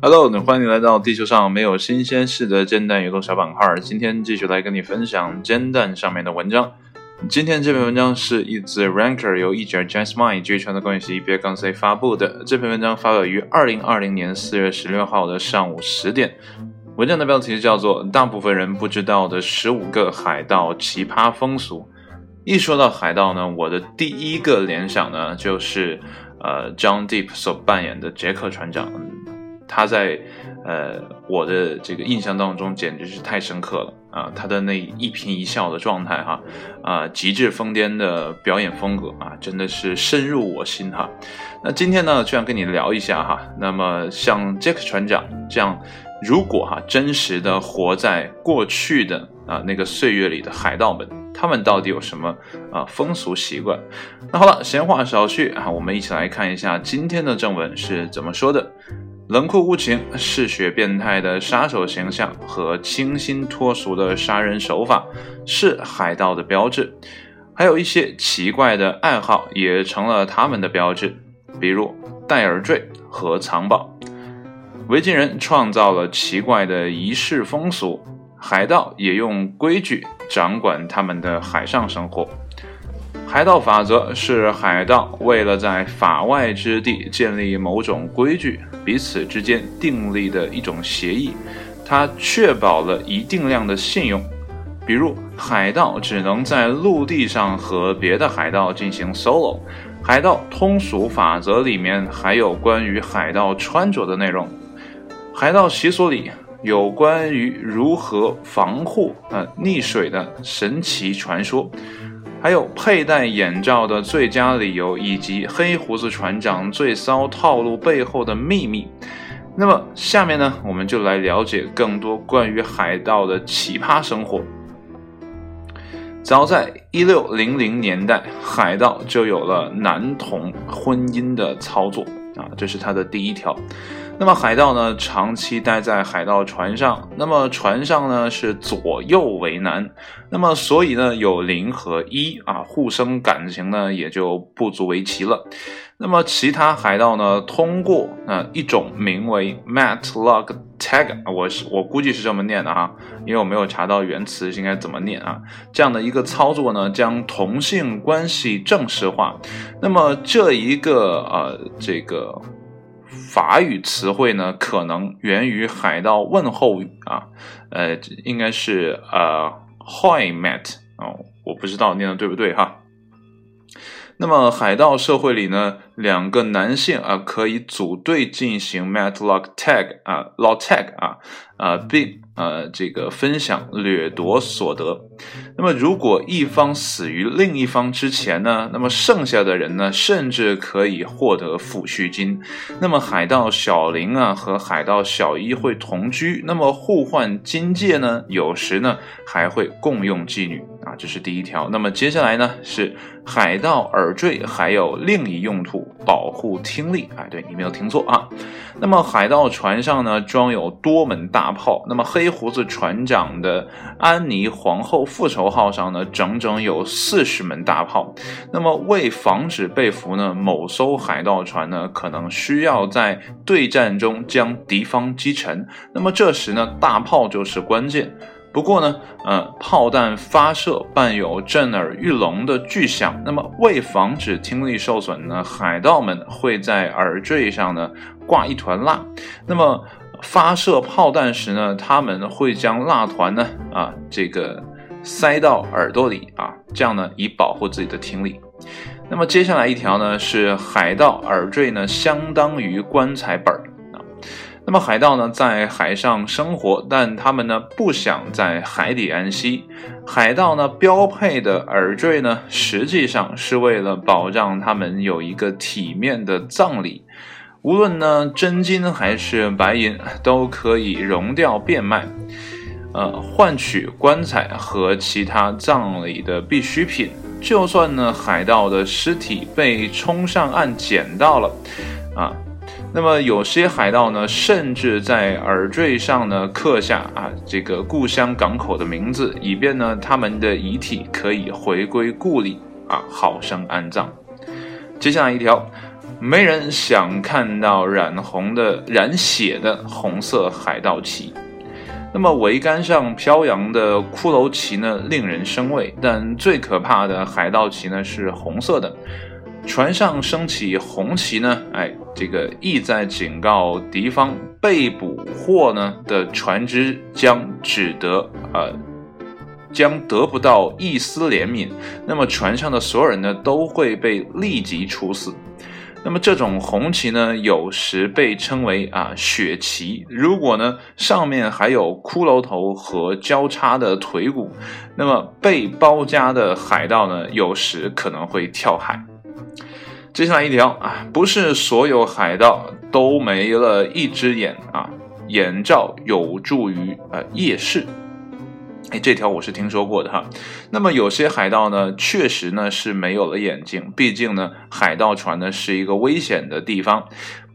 Hello，欢迎来到地球上没有新鲜事的煎蛋阅读小板块。今天继续来跟你分享煎蛋上面的文章。今天这篇文章是一自 Ranker 由译者 James Mai 据传的关系别杠 C 发布的。这篇文章发表于二零二零年四月十六号的上午十点。文章的标题叫做《大部分人不知道的十五个海盗奇葩风俗》。一说到海盗呢，我的第一个联想呢就是呃 John Deep 所扮演的杰克船长。嗯他在，呃，我的这个印象当中简直是太深刻了啊！他的那一颦一笑的状态哈，啊，极致疯癫的表演风格啊，真的是深入我心哈。那今天呢，就想跟你聊一下哈。那么像杰克船长这样，如果哈真实的活在过去的啊那个岁月里的海盗们，他们到底有什么啊风俗习惯？那好了，闲话少叙啊，我们一起来看一下今天的正文是怎么说的。冷酷无情、嗜血变态的杀手形象和清新脱俗的杀人手法是海盗的标志，还有一些奇怪的爱好也成了他们的标志，比如戴耳坠和藏宝。维京人创造了奇怪的仪式风俗，海盗也用规矩掌管他们的海上生活。海盗法则是海盗为了在法外之地建立某种规矩，彼此之间订立的一种协议。它确保了一定量的信用。比如，海盗只能在陆地上和别的海盗进行 solo。海盗通俗法则里面还有关于海盗穿着的内容。海盗习俗里有关于如何防护呃溺水的神奇传说。还有佩戴眼罩的最佳理由，以及黑胡子船长最骚套路背后的秘密。那么，下面呢，我们就来了解更多关于海盗的奇葩生活。早在一六零零年代，海盗就有了男童婚姻的操作啊，这是他的第一条。那么海盗呢，长期待在海盗船上，那么船上呢是左右为难，那么所以呢有零和一啊，互生感情呢也就不足为奇了。那么其他海盗呢，通过啊一种名为 Matlock Tag，我是我估计是这么念的哈，因为我没有查到原词应该怎么念啊，这样的一个操作呢，将同性关系正式化。那么这一个呃这个。法语词汇呢，可能源于海盗问候语啊，呃，应该是呃，Hi Matt 哦，我不知道念的对不对哈。那么海盗社会里呢，两个男性啊可以组队进行 matlock tag 啊，law tag 啊，啊并呃这个分享掠夺所得。那么如果一方死于另一方之前呢，那么剩下的人呢，甚至可以获得抚恤金。那么海盗小林啊和海盗小一会同居，那么互换金戒呢，有时呢还会共用妓女啊，这是第一条。那么接下来呢是。海盗耳坠还有另一用途，保护听力。哎，对你没有听错啊。那么海盗船上呢，装有多门大炮。那么黑胡子船长的安妮皇后复仇号上呢，整整有四十门大炮。那么为防止被俘呢，某艘海盗船呢，可能需要在对战中将敌方击沉。那么这时呢，大炮就是关键。不过呢，呃，炮弹发射伴有震耳欲聋的巨响。那么，为防止听力受损呢，海盗们会在耳坠上呢挂一团蜡。那么，发射炮弹时呢，他们会将蜡团呢啊这个塞到耳朵里啊，这样呢以保护自己的听力。那么，接下来一条呢是海盗耳坠呢相当于棺材本儿。那么海盗呢，在海上生活，但他们呢不想在海底安息。海盗呢标配的耳坠呢，实际上是为了保障他们有一个体面的葬礼。无论呢真金还是白银，都可以熔掉变卖，呃，换取棺材和其他葬礼的必需品。就算呢海盗的尸体被冲上岸捡到了，啊。那么有些海盗呢，甚至在耳坠上呢刻下啊这个故乡港口的名字，以便呢他们的遗体可以回归故里啊，好生安葬。接下来一条，没人想看到染红的、染血的红色海盗旗。那么桅杆上飘扬的骷髅旗呢，令人生畏。但最可怕的海盗旗呢，是红色的。船上升起红旗呢，哎，这个意在警告敌方被捕获呢的船只将只得呃，将得不到一丝怜悯。那么船上的所有人呢，都会被立即处死。那么这种红旗呢，有时被称为啊血旗。如果呢上面还有骷髅头和交叉的腿骨，那么被包夹的海盗呢，有时可能会跳海。接下来一条啊，不是所有海盗都没了一只眼啊，眼罩有助于呃夜视。哎，这条我是听说过的哈。那么有些海盗呢，确实呢是没有了眼睛，毕竟呢海盗船呢是一个危险的地方。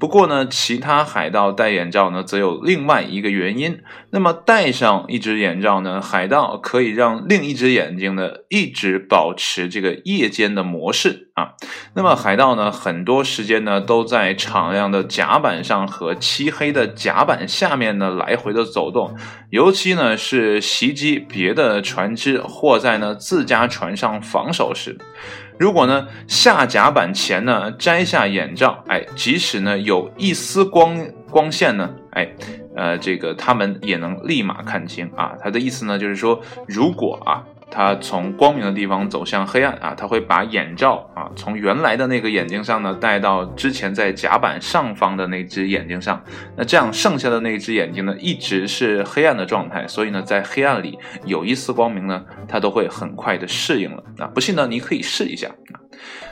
不过呢，其他海盗戴眼罩呢，则有另外一个原因。那么戴上一只眼罩呢，海盗可以让另一只眼睛呢一直保持这个夜间的模式啊。那么海盗呢，很多时间呢都在敞亮的甲板上和漆黑的甲板下面呢来回的走动，尤其呢是袭击别的船只或在呢自家船上防守时。如果呢下甲板前呢摘下眼罩，哎，即使呢有一丝光光线呢，哎，呃，这个他们也能立马看清啊。他的意思呢就是说，如果啊他从光明的地方走向黑暗啊，他会把眼罩啊从原来的那个眼睛上呢戴到之前在甲板上方的那只眼睛上，那这样剩下的那只眼睛呢一直是黑暗的状态，所以呢在黑暗里有一丝光明呢，他都会很快的适应了啊。不信呢，你可以试一下。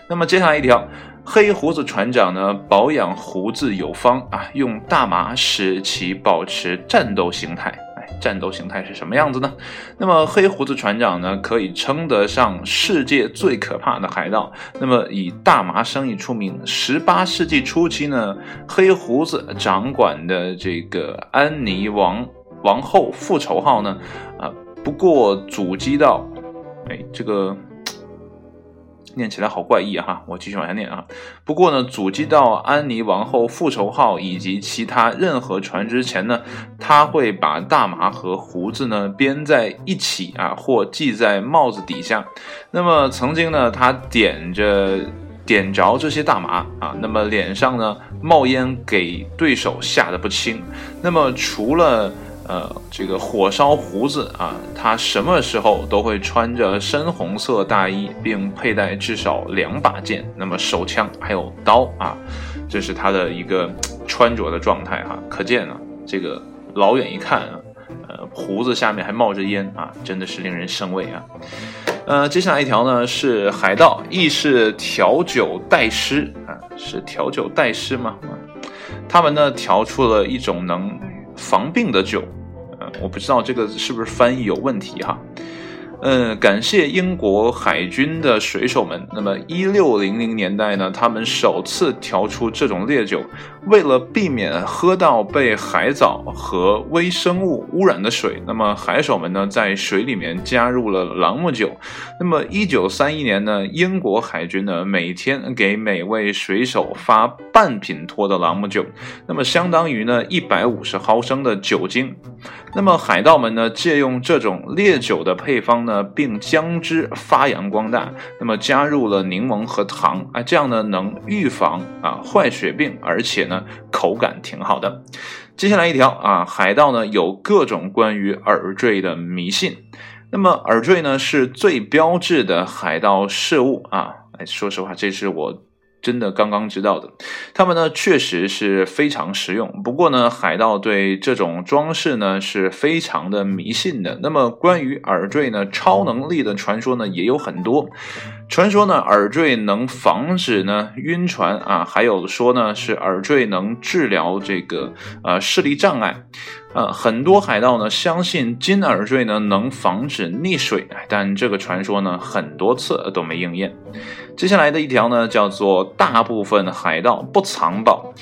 那么接下来一条，黑胡子船长呢保养胡子有方啊，用大麻使其保持战斗形态。战斗形态是什么样子呢？那么黑胡子船长呢可以称得上世界最可怕的海盗。那么以大麻生意出名。十八世纪初期呢，黑胡子掌管的这个安妮王王后复仇号呢，啊，不过阻击到，哎，这个。念起来好怪异哈，我继续往下念啊。不过呢，阻击到安妮王后复仇号以及其他任何船只前呢，他会把大麻和胡子呢编在一起啊，或系在帽子底下。那么曾经呢，他点着点着这些大麻啊，那么脸上呢冒烟，给对手吓得不轻。那么除了呃，这个火烧胡子啊，他什么时候都会穿着深红色大衣，并佩戴至少两把剑，那么手枪还有刀啊，这是他的一个穿着的状态哈。可见啊，这个老远一看啊，呃，胡子下面还冒着烟啊，真的是令人生畏啊。呃，接下来一条呢是海盗，亦是调酒代师啊，是调酒代师吗？他们呢调出了一种能。防病的酒，呃，我不知道这个是不是翻译有问题哈。嗯，感谢英国海军的水手们。那么，一六零零年代呢，他们首次调出这种烈酒，为了避免喝到被海藻和微生物污染的水，那么海手们呢，在水里面加入了朗姆酒。那么，一九三一年呢，英国海军呢，每天给每位水手发半品托的朗姆酒，那么相当于呢一百五十毫升的酒精。那么，海盗们呢，借用这种烈酒的配方呢。并将之发扬光大。那么加入了柠檬和糖，啊，这样呢能预防啊坏血病，而且呢口感挺好的。接下来一条啊，海盗呢有各种关于耳坠的迷信。那么耳坠呢是最标志的海盗事物啊。哎，说实话，这是我。真的刚刚知道的，他们呢确实是非常实用。不过呢，海盗对这种装饰呢是非常的迷信的。那么关于耳坠呢超能力的传说呢也有很多。传说呢耳坠能防止呢晕船啊，还有说呢是耳坠能治疗这个呃视力障碍。呃，很多海盗呢相信金耳坠呢能防止溺水，但这个传说呢很多次都没应验。接下来的一条呢叫做大部分海盗不藏宝。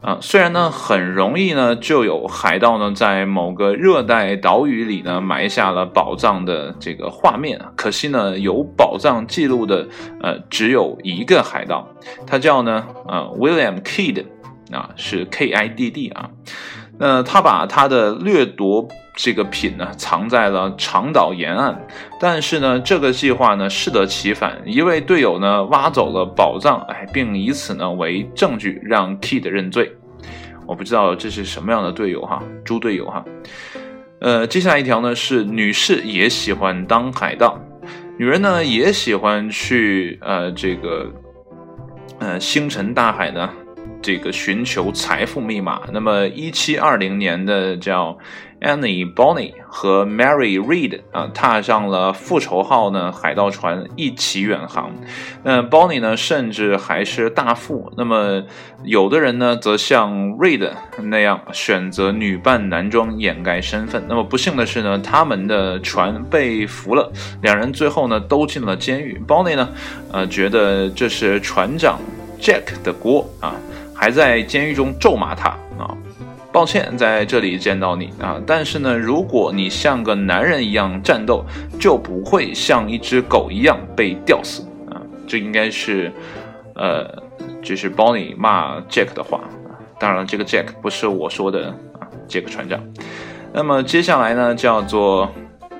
啊，虽然呢很容易呢就有海盗呢在某个热带岛屿里呢埋下了宝藏的这个画面，可惜呢有宝藏记录的呃只有一个海盗，他叫呢呃 William Kidd 啊是 K I D D 啊，那他把他的掠夺这个品呢藏在了长岛沿岸，但是呢这个计划呢适得其反，一位队友呢挖走了宝藏，哎，并以此呢为证据让 Kid 认罪。我不知道这是什么样的队友哈，猪队友哈。呃，接下来一条呢是女士也喜欢当海盗，女人呢也喜欢去呃这个呃星辰大海呢这个寻求财富密码。那么一七二零年的叫。Annie Bonny 和 Mary Read 啊，踏上了复仇号呢海盗船，一起远航。那 Bonny 呢，甚至还是大副。那么有的人呢，则像 Read 那样选择女扮男装掩盖身份。那么不幸的是呢，他们的船被俘了，两人最后呢都进了监狱。Bonny 呢，呃，觉得这是船长 Jack 的锅啊，还在监狱中咒骂他啊。抱歉，在这里见到你啊！但是呢，如果你像个男人一样战斗，就不会像一只狗一样被吊死啊！这应该是，呃，就是 Bonnie 骂 Jack 的话。当然，这个 Jack 不是我说的啊，Jack 船长。那么接下来呢，叫做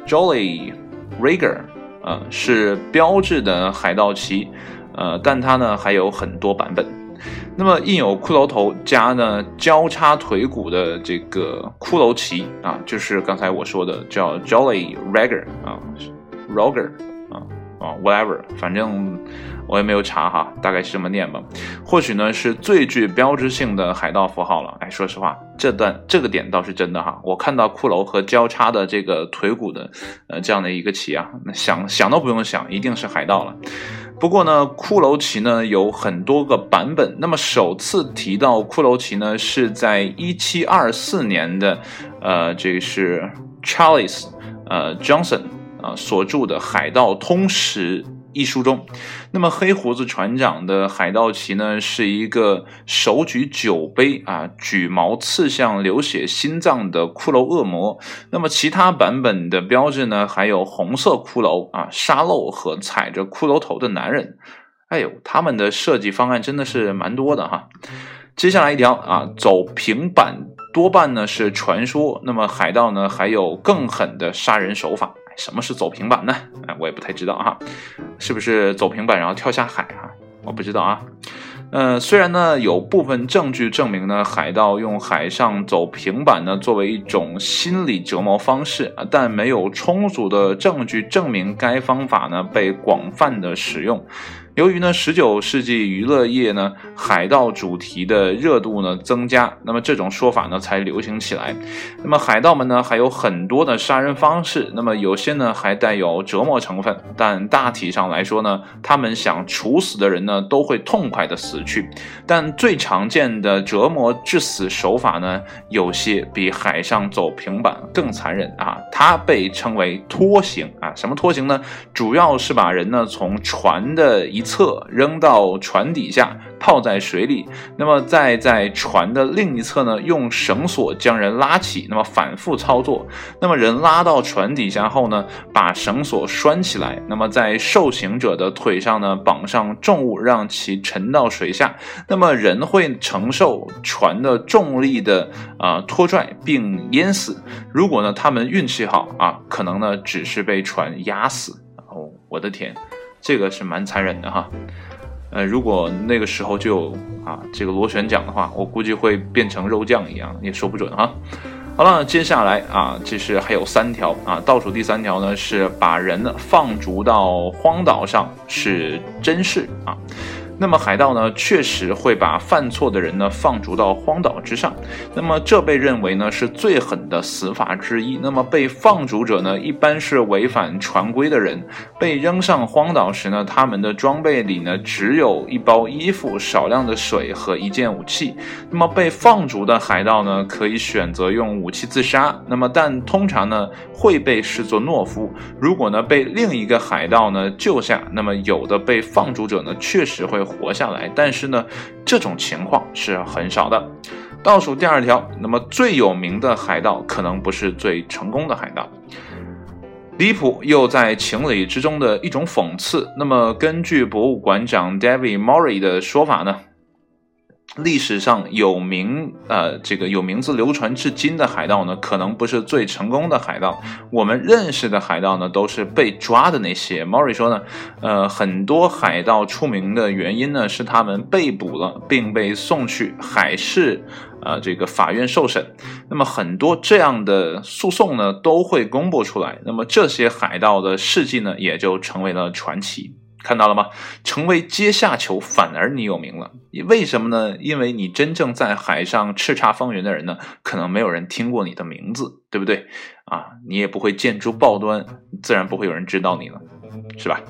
Jolly Rigger 啊，是标志的海盗旗，呃，但它呢还有很多版本。那么印有骷髅头加呢交叉腿骨的这个骷髅旗啊，就是刚才我说的叫 Jolly Roger 啊，Roger 啊啊 whatever，反正我也没有查哈，大概是这么念吧。或许呢是最具标志性的海盗符号了。哎，说实话，这段这个点倒是真的哈。我看到骷髅和交叉的这个腿骨的呃这样的一个旗啊，那想想都不用想，一定是海盗了。不过呢，骷髅旗呢有很多个版本。那么首次提到骷髅旗呢，是在一七二四年的，呃，这个是 Charles 呃 Johnson 啊所著的《海盗通史》。一书中，那么黑胡子船长的海盗旗呢，是一个手举酒杯啊，举矛刺向流血心脏的骷髅恶魔。那么其他版本的标志呢，还有红色骷髅啊，沙漏和踩着骷髅头的男人。哎呦，他们的设计方案真的是蛮多的哈。接下来一条啊，走平板多半呢是传说。那么海盗呢，还有更狠的杀人手法。什么是走平板呢？哎，我也不太知道啊，是不是走平板然后跳下海啊？我不知道啊。呃，虽然呢有部分证据证明呢海盗用海上走平板呢作为一种心理折磨方式，但没有充足的证据证明该方法呢被广泛的使用。由于呢，十九世纪娱乐业呢，海盗主题的热度呢增加，那么这种说法呢才流行起来。那么海盗们呢还有很多的杀人方式，那么有些呢还带有折磨成分，但大体上来说呢，他们想处死的人呢都会痛快的死去。但最常见的折磨致死手法呢，有些比海上走平板更残忍啊，它被称为拖行啊。什么拖行呢？主要是把人呢从船的一侧扔到船底下，泡在水里，那么再在船的另一侧呢，用绳索将人拉起，那么反复操作，那么人拉到船底下后呢，把绳索拴起来，那么在受刑者的腿上呢绑上重物，让其沉到水下，那么人会承受船的重力的啊拖拽并淹死。如果呢他们运气好啊，可能呢只是被船压死。哦，我的天！这个是蛮残忍的哈，呃，如果那个时候就有啊这个螺旋桨的话，我估计会变成肉酱一样，也说不准哈。好了，接下来啊，这是还有三条啊，倒数第三条呢是把人放逐到荒岛上是真事啊。那么海盗呢，确实会把犯错的人呢放逐到荒岛之上。那么这被认为呢是最狠的死法之一。那么被放逐者呢，一般是违反船规的人。被扔上荒岛时呢，他们的装备里呢只有一包衣服、少量的水和一件武器。那么被放逐的海盗呢，可以选择用武器自杀。那么但通常呢会被视作懦夫。如果呢被另一个海盗呢救下，那么有的被放逐者呢确实会。活下来。但是呢，这种情况是很少的。倒数第二条，那么最有名的海盗可能不是最成功的海盗。离谱又在情理之中的一种讽刺。那么，根据博物馆长 David Morrie 的说法呢？历史上有名，呃，这个有名字流传至今的海盗呢，可能不是最成功的海盗。我们认识的海盗呢，都是被抓的那些。Mori 说呢，呃，很多海盗出名的原因呢，是他们被捕了，并被送去海事，呃，这个法院受审。那么很多这样的诉讼呢，都会公布出来。那么这些海盗的事迹呢，也就成为了传奇。看到了吗？成为阶下囚，反而你有名了。为什么呢？因为你真正在海上叱咤风云的人呢，可能没有人听过你的名字，对不对？啊，你也不会见诸报端，自然不会有人知道你了，是吧？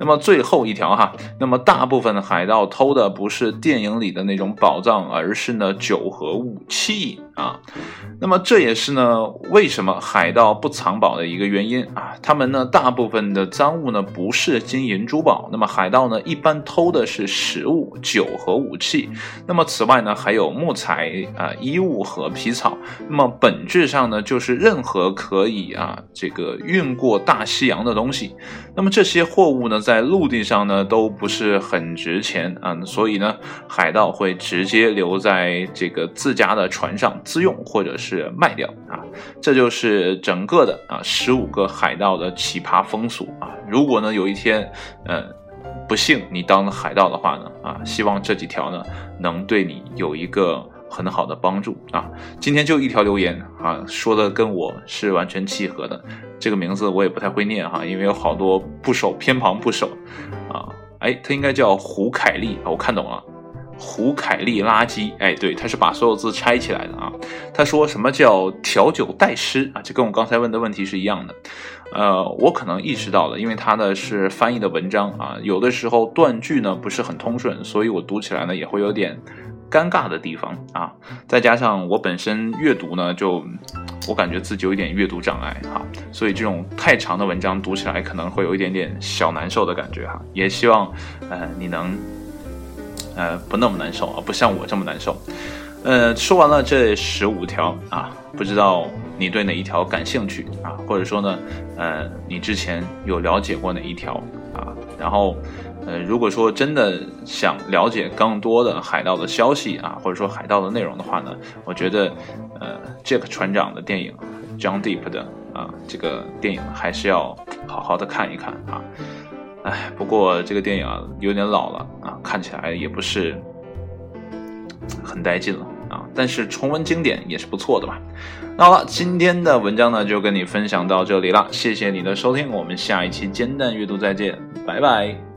那么最后一条哈，那么大部分的海盗偷的不是电影里的那种宝藏，而是呢酒和武器啊。那么这也是呢为什么海盗不藏宝的一个原因啊。他们呢大部分的赃物呢不是金银珠宝，那么海盗呢一般偷的是食物、酒和武器。那么此外呢还有木材啊、衣物和皮草。那么本质上呢就是任何可以啊这个运过大西洋的东西。那么这些货物呢在陆地上呢都不是很值钱啊，所以呢海盗会直接留在这个自家的船上自用，或者是卖掉啊。这就是整个的啊十五个海盗的奇葩风俗啊。如果呢有一天，呃，不幸你当了海盗的话呢啊，希望这几条呢能对你有一个很好的帮助啊。今天就一条留言啊，说的跟我是完全契合的。这个名字我也不太会念哈，因为有好多部首偏旁部首，啊，哎，他应该叫胡凯丽啊，我看懂了，胡凯丽垃圾，哎，对，他是把所有字拆起来的啊。他说什么叫调酒代诗啊？这跟我刚才问的问题是一样的，呃，我可能意识到了，因为他呢是翻译的文章啊，有的时候断句呢不是很通顺，所以我读起来呢也会有点。尴尬的地方啊，再加上我本身阅读呢，就我感觉自己有一点阅读障碍哈，所以这种太长的文章读起来可能会有一点点小难受的感觉哈。也希望呃你能呃不那么难受啊，不像我这么难受。呃，说完了这十五条啊，不知道你对哪一条感兴趣啊，或者说呢，呃，你之前有了解过哪一条啊？然后。呃，如果说真的想了解更多的海盗的消息啊，或者说海盗的内容的话呢，我觉得，呃，Jack 船长的电影，John Deep 的啊，这个电影还是要好好的看一看啊。哎，不过这个电影啊有点老了啊，看起来也不是很带劲了啊。但是重温经典也是不错的吧。那好了，今天的文章呢就跟你分享到这里了，谢谢你的收听，我们下一期煎蛋阅读再见，拜拜。